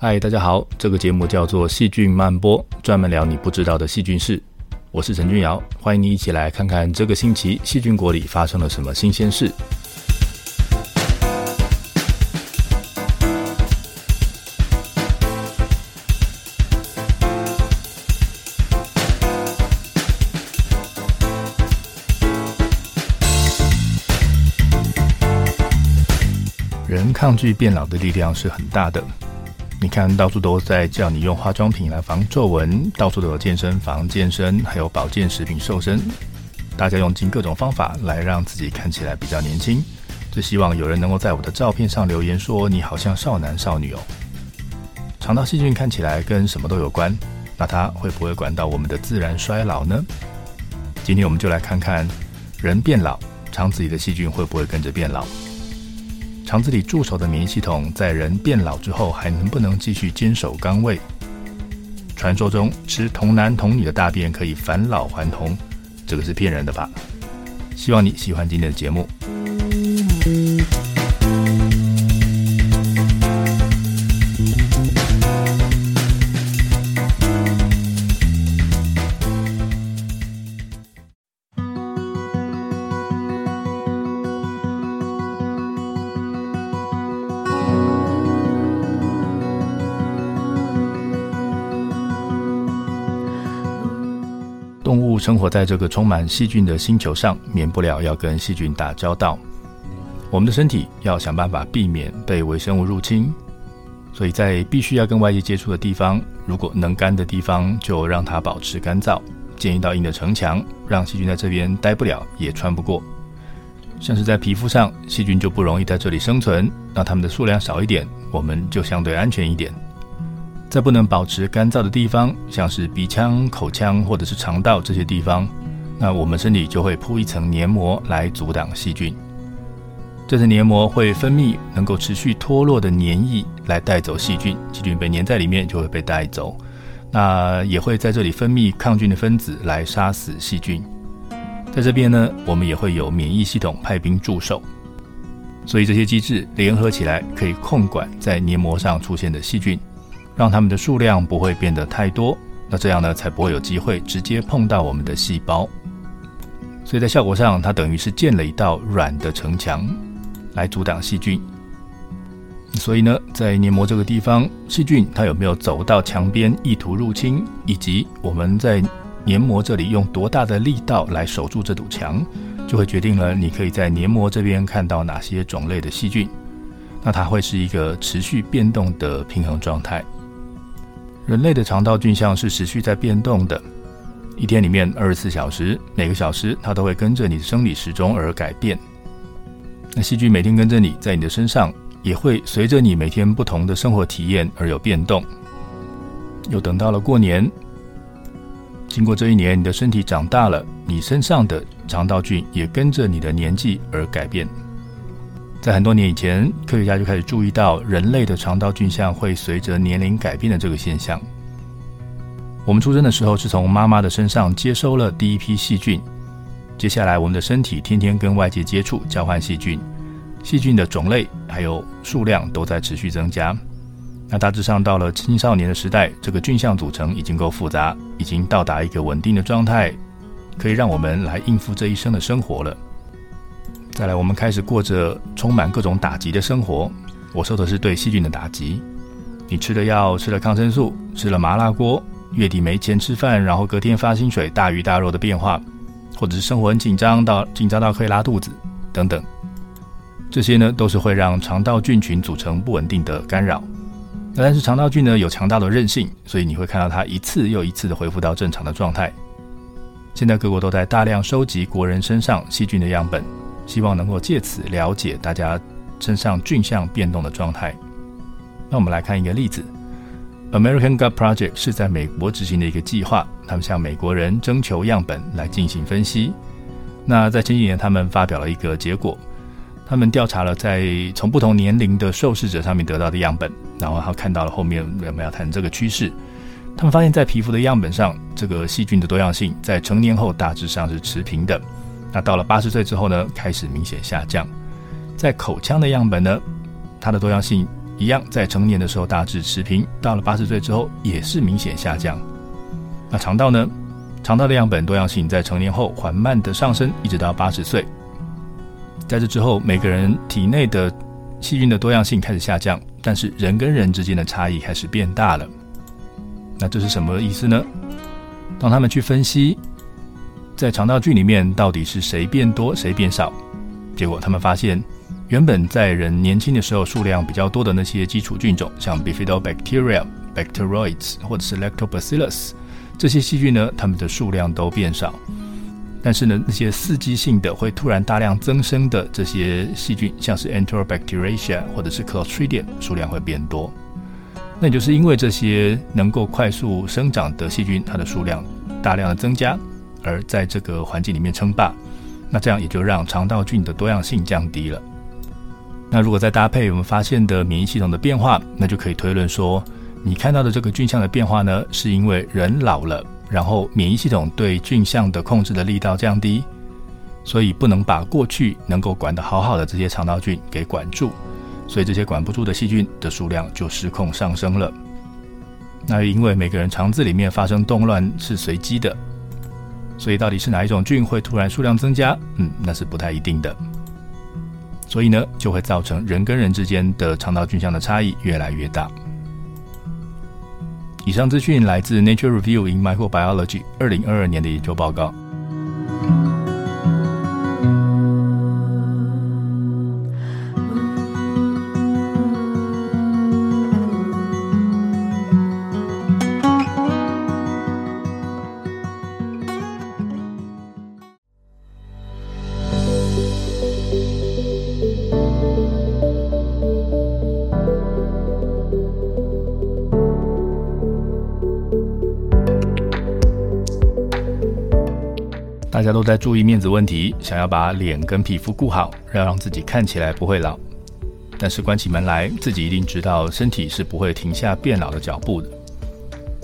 嗨，大家好，这个节目叫做《细菌漫播》，专门聊你不知道的细菌事。我是陈君尧，欢迎你一起来看看这个星期细菌国里发生了什么新鲜事。人抗拒变老的力量是很大的。你看到处都在叫你用化妆品来防皱纹，到处都有健身房健身，还有保健食品瘦身。大家用尽各种方法来让自己看起来比较年轻。最希望有人能够在我的照片上留言说你好像少男少女哦。肠道细菌看起来跟什么都有关，那它会不会管到我们的自然衰老呢？今天我们就来看看人变老，肠子里的细菌会不会跟着变老？肠子里驻守的免疫系统，在人变老之后，还能不能继续坚守岗位？传说中吃童男童女的大便可以返老还童，这个是骗人的吧？希望你喜欢今天的节目。动物生活在这个充满细菌的星球上，免不了要跟细菌打交道。我们的身体要想办法避免被微生物入侵，所以在必须要跟外界接触的地方，如果能干的地方就让它保持干燥，建一道硬的城墙，让细菌在这边待不了也穿不过。像是在皮肤上，细菌就不容易在这里生存，让它们的数量少一点，我们就相对安全一点。在不能保持干燥的地方，像是鼻腔、口腔或者是肠道这些地方，那我们身体就会铺一层黏膜来阻挡细菌。这层黏膜会分泌能够持续脱落的粘液来带走细菌，细菌被粘在里面就会被带走。那也会在这里分泌抗菌的分子来杀死细菌。在这边呢，我们也会有免疫系统派兵驻守，所以这些机制联合起来可以控管在黏膜上出现的细菌。让它们的数量不会变得太多，那这样呢，才不会有机会直接碰到我们的细胞。所以在效果上，它等于是建了一道软的城墙来阻挡细菌。所以呢，在黏膜这个地方，细菌它有没有走到墙边意图入侵，以及我们在黏膜这里用多大的力道来守住这堵墙，就会决定了你可以在黏膜这边看到哪些种类的细菌。那它会是一个持续变动的平衡状态。人类的肠道菌相是持续在变动的，一天里面二十四小时，每个小时它都会跟着你的生理时钟而改变。那细菌每天跟着你在你的身上，也会随着你每天不同的生活体验而有变动。又等到了过年，经过这一年，你的身体长大了，你身上的肠道菌也跟着你的年纪而改变。在很多年以前，科学家就开始注意到人类的肠道菌相会随着年龄改变的这个现象。我们出生的时候是从妈妈的身上接收了第一批细菌，接下来我们的身体天天跟外界接触，交换细菌，细菌的种类还有数量都在持续增加。那大致上到了青少年的时代，这个菌相组成已经够复杂，已经到达一个稳定的状态，可以让我们来应付这一生的生活了。再来，我们开始过着充满各种打击的生活。我说的是对细菌的打击。你吃了药，吃了抗生素，吃了麻辣锅，月底没钱吃饭，然后隔天发薪水，大鱼大肉的变化，或者是生活很紧张到紧张到可以拉肚子等等，这些呢都是会让肠道菌群组成不稳定的干扰。但是肠道菌呢有强大的韧性，所以你会看到它一次又一次的恢复到正常的状态。现在各国都在大量收集国人身上细菌的样本。希望能够借此了解大家身上菌相变动的状态。那我们来看一个例子：American Gut Project 是在美国执行的一个计划，他们向美国人征求样本来进行分析。那在前几年，他们发表了一个结果，他们调查了在从不同年龄的受试者上面得到的样本，然后他看到了后面我们要谈这个趋势。他们发现，在皮肤的样本上，这个细菌的多样性在成年后大致上是持平的。那到了八十岁之后呢，开始明显下降。在口腔的样本呢，它的多样性一样在成年的时候大致持平，到了八十岁之后也是明显下降。那肠道呢？肠道的样本多样性在成年后缓慢的上升，一直到八十岁。在这之后，每个人体内的细菌的多样性开始下降，但是人跟人之间的差异开始变大了。那这是什么意思呢？当他们去分析在肠道菌里面到底是谁变多谁变少，结果他们发现，原本在人年轻的时候数量比较多的那些基础菌种，像 Bifidobacteria、Bacteroids 或者是 Lactobacillus 这些细菌呢，它们的数量都变少。但是呢，那些刺激性的会突然大量增生的这些细菌，像是 Enterobacteria 或者是 Clostridium，数量会变多。那也就是因为这些能够快速生长的细菌，它的数量大量的增加，而在这个环境里面称霸，那这样也就让肠道菌的多样性降低了。那如果再搭配我们发现的免疫系统的变化，那就可以推论说，你看到的这个菌相的变化呢，是因为人老了，然后免疫系统对菌相的控制的力道降低，所以不能把过去能够管得好好的这些肠道菌给管住。所以这些管不住的细菌的数量就失控上升了。那因为每个人肠子里面发生动乱是随机的，所以到底是哪一种菌会突然数量增加？嗯，那是不太一定的。所以呢，就会造成人跟人之间的肠道菌相的差异越来越大。以上资讯来自《Nature Review in Microbiology》二零二二年的研究报告。大家都在注意面子问题，想要把脸跟皮肤顾好，要让自己看起来不会老。但是关起门来，自己一定知道身体是不会停下变老的脚步的。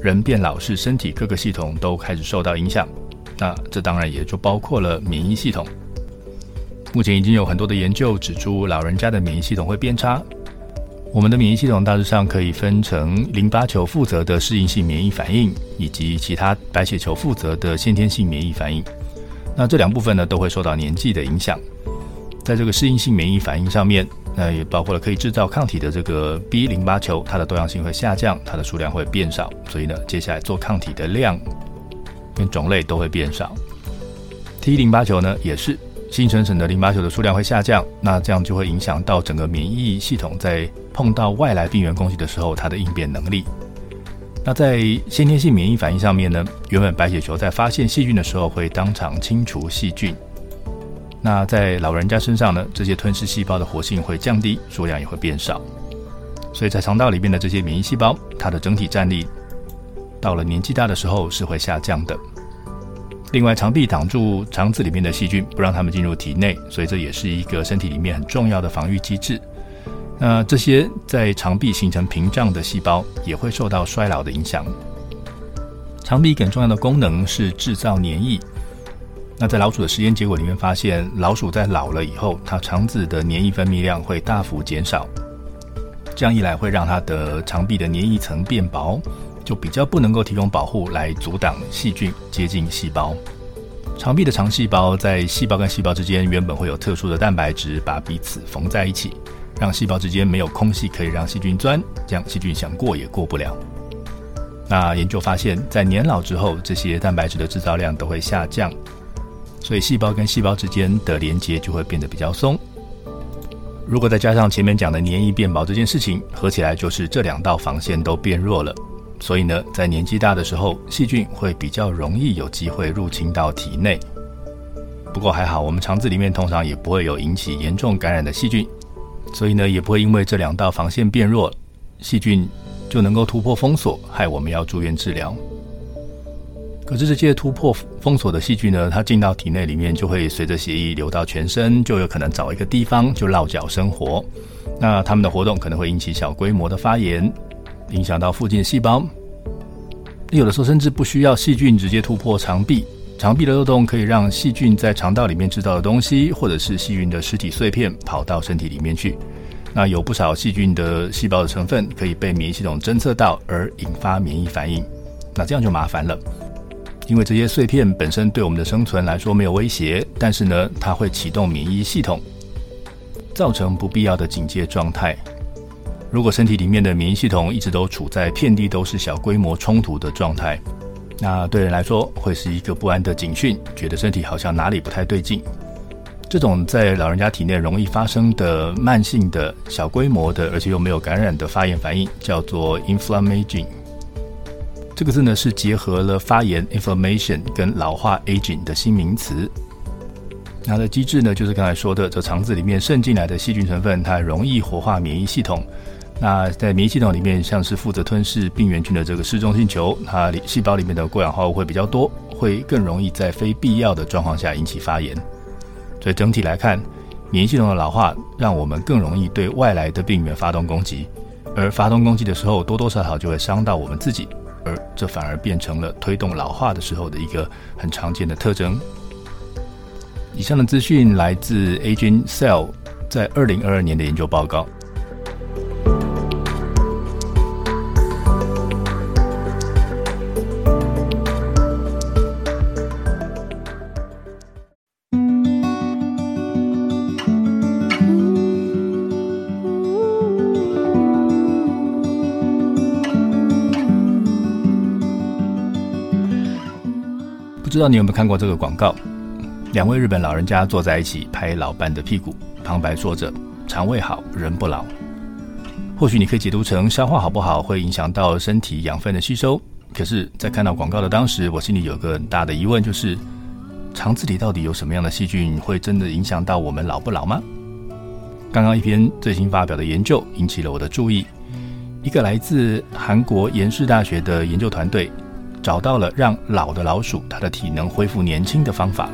人变老是身体各个系统都开始受到影响，那这当然也就包括了免疫系统。目前已经有很多的研究指出，老人家的免疫系统会变差。我们的免疫系统大致上可以分成淋巴球负责的适应性免疫反应，以及其他白血球负责的先天性免疫反应。那这两部分呢，都会受到年纪的影响。在这个适应性免疫反应上面，那也包括了可以制造抗体的这个 B 淋巴球，它的多样性会下降，它的数量会变少。所以呢，接下来做抗体的量跟种类都会变少。T 淋巴球呢，也是新生成的淋巴球的数量会下降，那这样就会影响到整个免疫系统在碰到外来病原攻击的时候，它的应变能力。那在先天性免疫反应上面呢，原本白血球在发现细菌的时候会当场清除细菌。那在老人家身上呢，这些吞噬细胞的活性会降低，数量也会变少。所以在肠道里面的这些免疫细胞，它的整体战力到了年纪大的时候是会下降的。另外，肠壁挡住肠子里面的细菌，不让它们进入体内，所以这也是一个身体里面很重要的防御机制。那这些在肠壁形成屏障的细胞也会受到衰老的影响。肠壁更重要的功能是制造黏液。那在老鼠的实验结果里面发现，老鼠在老了以后，它肠子的黏液分泌量会大幅减少。这样一来，会让它的肠壁的黏液层变薄，就比较不能够提供保护来阻挡细菌接近细胞。肠壁的肠细胞在细胞跟细胞之间原本会有特殊的蛋白质把彼此缝在一起。让细胞之间没有空隙可以让细菌钻，这样细菌想过也过不了。那研究发现，在年老之后，这些蛋白质的制造量都会下降，所以细胞跟细胞之间的连接就会变得比较松。如果再加上前面讲的黏液变薄这件事情，合起来就是这两道防线都变弱了。所以呢，在年纪大的时候，细菌会比较容易有机会入侵到体内。不过还好，我们肠子里面通常也不会有引起严重感染的细菌。所以呢，也不会因为这两道防线变弱，细菌就能够突破封锁，害我们要住院治疗。可是这些突破封锁的细菌呢，它进到体内里面，就会随着血液流到全身，就有可能找一个地方就落脚生活。那它们的活动可能会引起小规模的发炎，影响到附近的细胞。有的时候甚至不需要细菌直接突破肠壁。肠壁的漏洞可以让细菌在肠道里面制造的东西，或者是细菌的尸体碎片跑到身体里面去，那有不少细菌的细胞的成分可以被免疫系统侦测到，而引发免疫反应。那这样就麻烦了，因为这些碎片本身对我们的生存来说没有威胁，但是呢，它会启动免疫系统，造成不必要的警戒状态。如果身体里面的免疫系统一直都处在遍地都是小规模冲突的状态，那对人来说会是一个不安的警讯，觉得身体好像哪里不太对劲。这种在老人家体内容易发生的慢性的小规模的，而且又没有感染的发炎反应，叫做 inflammaging。这个字呢是结合了发炎 inflammation 跟老化 aging 的新名词。它的机制呢，就是刚才说的，这肠子里面渗进来的细菌成分，它容易活化免疫系统。那在免疫系统里面，像是负责吞噬病原菌的这个嗜中性球，它里细胞里面的过氧化物会比较多，会更容易在非必要的状况下引起发炎。所以整体来看，免疫系统的老化让我们更容易对外来的病原发动攻击，而发动攻击的时候，多多少少就会伤到我们自己，而这反而变成了推动老化的时候的一个很常见的特征。以上的资讯来自 Aging Cell 在二零二二年的研究报告。知道你有没有看过这个广告？两位日本老人家坐在一起拍老伴的屁股，旁白说着“肠胃好，人不老”。或许你可以解读成消化好不好会影响到身体养分的吸收。可是，在看到广告的当时，我心里有个很大的疑问，就是肠子里到底有什么样的细菌会真的影响到我们老不老吗？刚刚一篇最新发表的研究引起了我的注意，一个来自韩国延世大学的研究团队。找到了让老的老鼠它的体能恢复年轻的方法。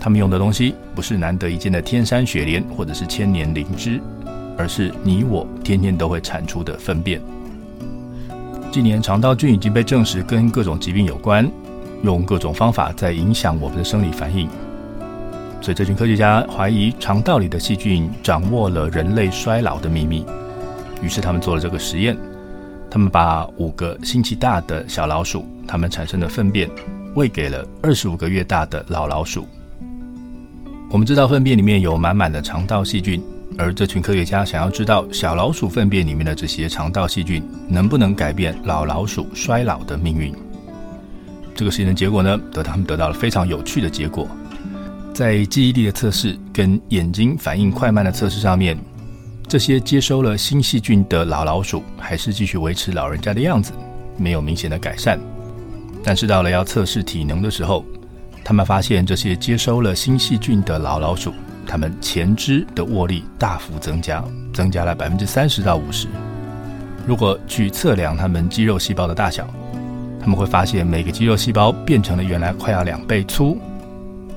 他们用的东西不是难得一见的天山雪莲或者是千年灵芝，而是你我天天都会产出的粪便。近年肠道菌已经被证实跟各种疾病有关，用各种方法在影响我们的生理反应。所以这群科学家怀疑肠道里的细菌掌握了人类衰老的秘密，于是他们做了这个实验。他们把五个星期大的小老鼠，它们产生的粪便，喂给了二十五个月大的老老鼠。我们知道粪便里面有满满的肠道细菌，而这群科学家想要知道小老鼠粪便里面的这些肠道细菌能不能改变老老鼠衰老的命运。这个实验的结果呢，得他们得到了非常有趣的结果，在记忆力的测试跟眼睛反应快慢的测试上面。这些接收了新细菌的老老鼠，还是继续维持老人家的样子，没有明显的改善。但是到了要测试体能的时候，他们发现这些接收了新细菌的老老鼠，他们前肢的握力大幅增加，增加了百分之三十到五十。如果去测量他们肌肉细胞的大小，他们会发现每个肌肉细胞变成了原来快要两倍粗，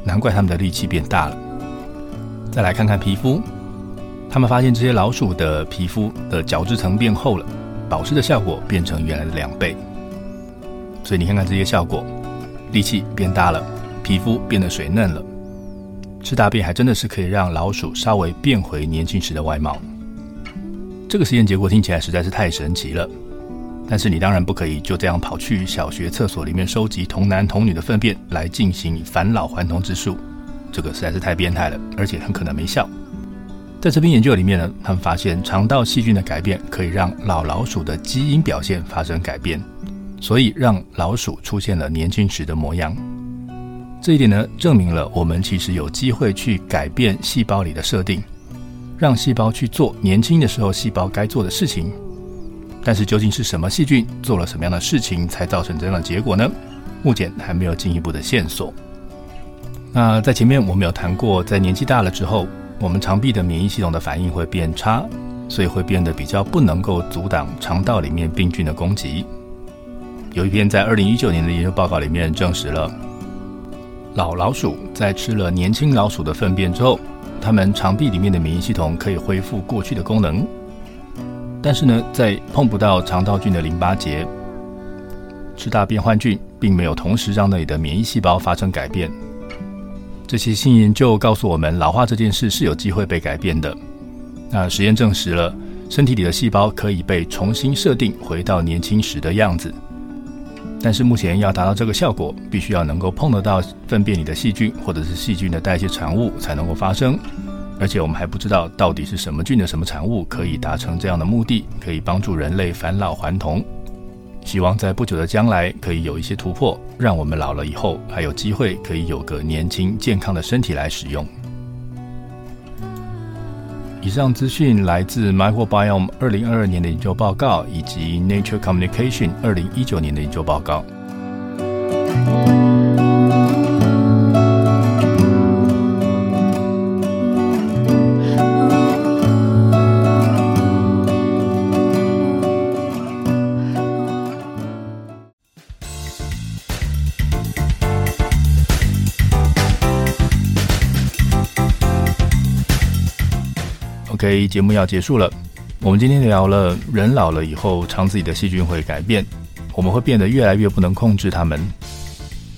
难怪他们的力气变大了。再来看看皮肤。他们发现这些老鼠的皮肤的角质层变厚了，保湿的效果变成原来的两倍。所以你看看这些效果，力气变大了，皮肤变得水嫩了。吃大便还真的是可以让老鼠稍微变回年轻时的外貌。这个实验结果听起来实在是太神奇了。但是你当然不可以就这样跑去小学厕所里面收集童男童女的粪便来进行返老还童之术，这个实在是太变态了，而且很可能没效。在这篇研究里面呢，他们发现肠道细菌的改变可以让老老鼠的基因表现发生改变，所以让老鼠出现了年轻时的模样。这一点呢，证明了我们其实有机会去改变细胞里的设定，让细胞去做年轻的时候细胞该做的事情。但是究竟是什么细菌做了什么样的事情才造成这样的结果呢？目前还没有进一步的线索。那在前面我们有谈过，在年纪大了之后。我们肠壁的免疫系统的反应会变差，所以会变得比较不能够阻挡肠道里面病菌的攻击。有一篇在二零一九年的研究报告里面证实了，老老鼠在吃了年轻老鼠的粪便之后，它们肠壁里面的免疫系统可以恢复过去的功能。但是呢，在碰不到肠道菌的淋巴结，吃大便换菌，并没有同时让那里的免疫细胞发生改变。这些新研究告诉我们，老化这件事是有机会被改变的，那实验证实了，身体里的细胞可以被重新设定回到年轻时的样子。但是目前要达到这个效果，必须要能够碰得到粪便里的细菌，或者是细菌的代谢产物才能够发生。而且我们还不知道到底是什么菌的什么产物可以达成这样的目的，可以帮助人类返老还童。希望在不久的将来可以有一些突破，让我们老了以后还有机会可以有个年轻健康的身体来使用。以上资讯来自 Microbiome 二零二二年的研究报告，以及 Nature Communication 二零一九年的研究报告。节目要结束了。我们今天聊了人老了以后，肠子里的细菌会改变，我们会变得越来越不能控制它们。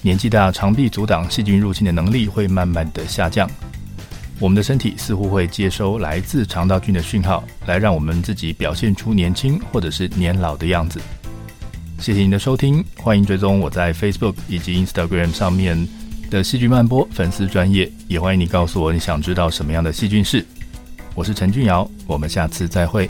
年纪大，肠壁阻挡细菌入侵的能力会慢慢的下降。我们的身体似乎会接收来自肠道菌的讯号，来让我们自己表现出年轻或者是年老的样子。谢谢您的收听，欢迎追踪我在 Facebook 以及 Instagram 上面的细菌漫播粉丝专业，也欢迎你告诉我你想知道什么样的细菌事。我是陈俊尧，我们下次再会。